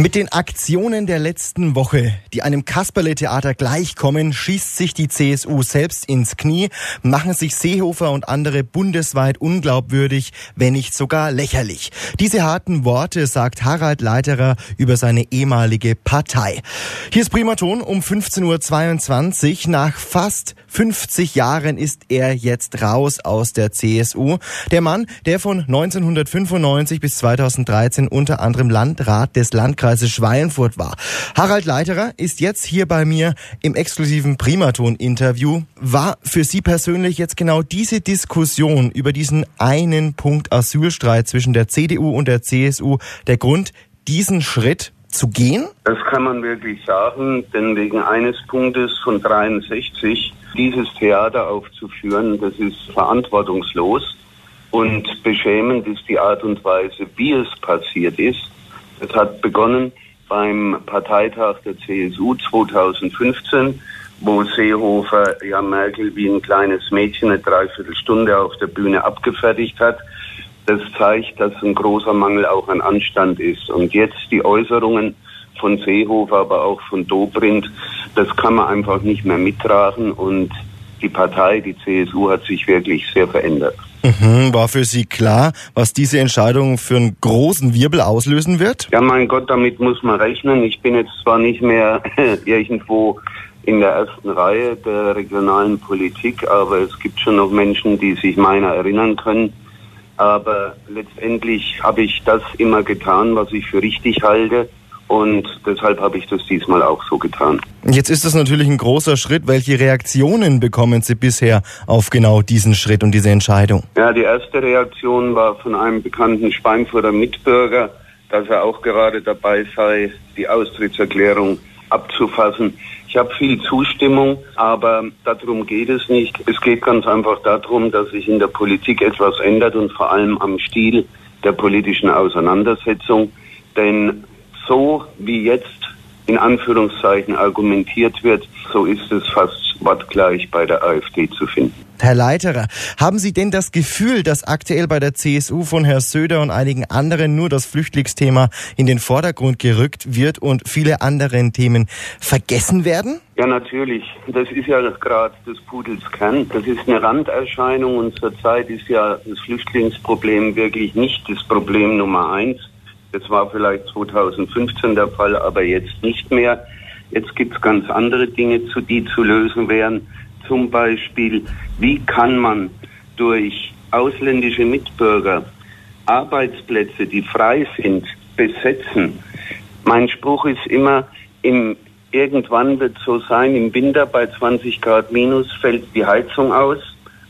Mit den Aktionen der letzten Woche, die einem Kasperle-Theater gleichkommen, schießt sich die CSU selbst ins Knie, machen sich Seehofer und andere bundesweit unglaubwürdig, wenn nicht sogar lächerlich. Diese harten Worte sagt Harald Leiterer über seine ehemalige Partei. Hier ist Primaton um 15.22 Uhr. Nach fast 50 Jahren ist er jetzt raus aus der CSU. Der Mann, der von 1995 bis 2013 unter anderem Landrat des Landkreises Landkreises Schweinfurt war. Harald Leiterer ist jetzt hier bei mir im exklusiven Primaton-Interview. War für Sie persönlich jetzt genau diese Diskussion über diesen einen Punkt Asylstreit zwischen der CDU und der CSU der Grund, diesen Schritt zu gehen? Das kann man wirklich sagen, denn wegen eines Punktes von 63 dieses Theater aufzuführen, das ist verantwortungslos und beschämend ist die Art und Weise, wie es passiert ist. Es hat begonnen beim Parteitag der CSU 2015, wo Seehofer ja Merkel wie ein kleines Mädchen eine Dreiviertelstunde auf der Bühne abgefertigt hat. Das zeigt, dass ein großer Mangel auch an Anstand ist. Und jetzt die Äußerungen von Seehofer, aber auch von Dobrindt, das kann man einfach nicht mehr mittragen. Und die Partei, die CSU, hat sich wirklich sehr verändert. Mhm, war für Sie klar, was diese Entscheidung für einen großen Wirbel auslösen wird? Ja, mein Gott, damit muss man rechnen. Ich bin jetzt zwar nicht mehr irgendwo in der ersten Reihe der regionalen Politik, aber es gibt schon noch Menschen, die sich meiner erinnern können. Aber letztendlich habe ich das immer getan, was ich für richtig halte. Und deshalb habe ich das diesmal auch so getan. Jetzt ist das natürlich ein großer Schritt. Welche Reaktionen bekommen Sie bisher auf genau diesen Schritt und diese Entscheidung? Ja, die erste Reaktion war von einem bekannten Schweinfurter Mitbürger, dass er auch gerade dabei sei, die Austrittserklärung abzufassen. Ich habe viel Zustimmung, aber darum geht es nicht. Es geht ganz einfach darum, dass sich in der Politik etwas ändert und vor allem am Stil der politischen Auseinandersetzung. Denn so wie jetzt in Anführungszeichen argumentiert wird, so ist es fast wortgleich bei der AfD zu finden. Herr Leiterer, haben Sie denn das Gefühl, dass aktuell bei der CSU von Herrn Söder und einigen anderen nur das Flüchtlingsthema in den Vordergrund gerückt wird und viele andere Themen vergessen werden? Ja, natürlich. Das ist ja gerade des Pudels Kern. Das ist eine Randerscheinung und zurzeit ist ja das Flüchtlingsproblem wirklich nicht das Problem Nummer eins. Das war vielleicht 2015 der Fall, aber jetzt nicht mehr. Jetzt gibt es ganz andere Dinge, zu, die zu lösen wären. Zum Beispiel, wie kann man durch ausländische Mitbürger Arbeitsplätze, die frei sind, besetzen? Mein Spruch ist immer, im, irgendwann wird so sein, im Winter bei 20 Grad minus fällt die Heizung aus.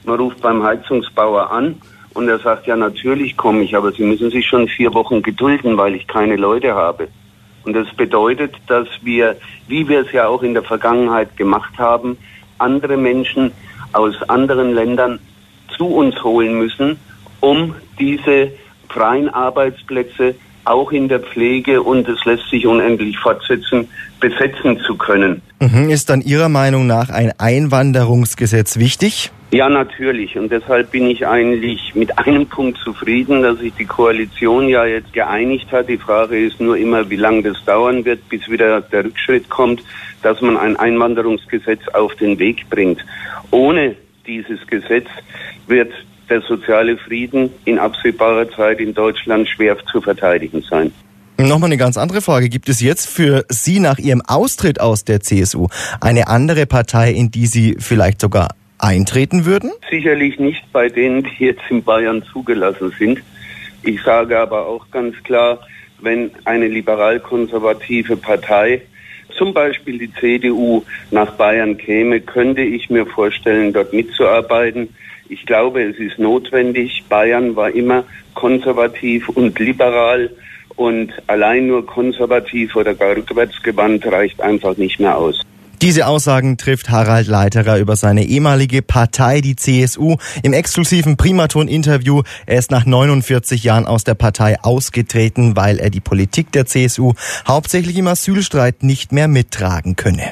Man ruft beim Heizungsbauer an und er sagt, ja, natürlich komme ich, aber Sie müssen sich schon vier Wochen gedulden, weil ich keine Leute habe. Und das bedeutet, dass wir, wie wir es ja auch in der Vergangenheit gemacht haben, andere Menschen aus anderen Ländern zu uns holen müssen, um diese freien Arbeitsplätze auch in der Pflege und es lässt sich unendlich fortsetzen, besetzen zu können. Mhm. Ist dann Ihrer Meinung nach ein Einwanderungsgesetz wichtig? Ja, natürlich. Und deshalb bin ich eigentlich mit einem Punkt zufrieden, dass sich die Koalition ja jetzt geeinigt hat. Die Frage ist nur immer, wie lange das dauern wird, bis wieder der Rückschritt kommt, dass man ein Einwanderungsgesetz auf den Weg bringt. Ohne dieses Gesetz wird der soziale Frieden in absehbarer Zeit in Deutschland schwer zu verteidigen sein. Nochmal eine ganz andere Frage. Gibt es jetzt für Sie nach Ihrem Austritt aus der CSU eine andere Partei, in die Sie vielleicht sogar eintreten würden? Sicherlich nicht bei denen, die jetzt in Bayern zugelassen sind. Ich sage aber auch ganz klar, wenn eine liberal-konservative Partei, zum Beispiel die CDU, nach Bayern käme, könnte ich mir vorstellen, dort mitzuarbeiten. Ich glaube, es ist notwendig. Bayern war immer konservativ und liberal und allein nur konservativ oder gar rückwärtsgewandt reicht einfach nicht mehr aus. Diese Aussagen trifft Harald Leiterer über seine ehemalige Partei, die CSU, im exklusiven Primaton-Interview. Er ist nach 49 Jahren aus der Partei ausgetreten, weil er die Politik der CSU hauptsächlich im Asylstreit nicht mehr mittragen könne.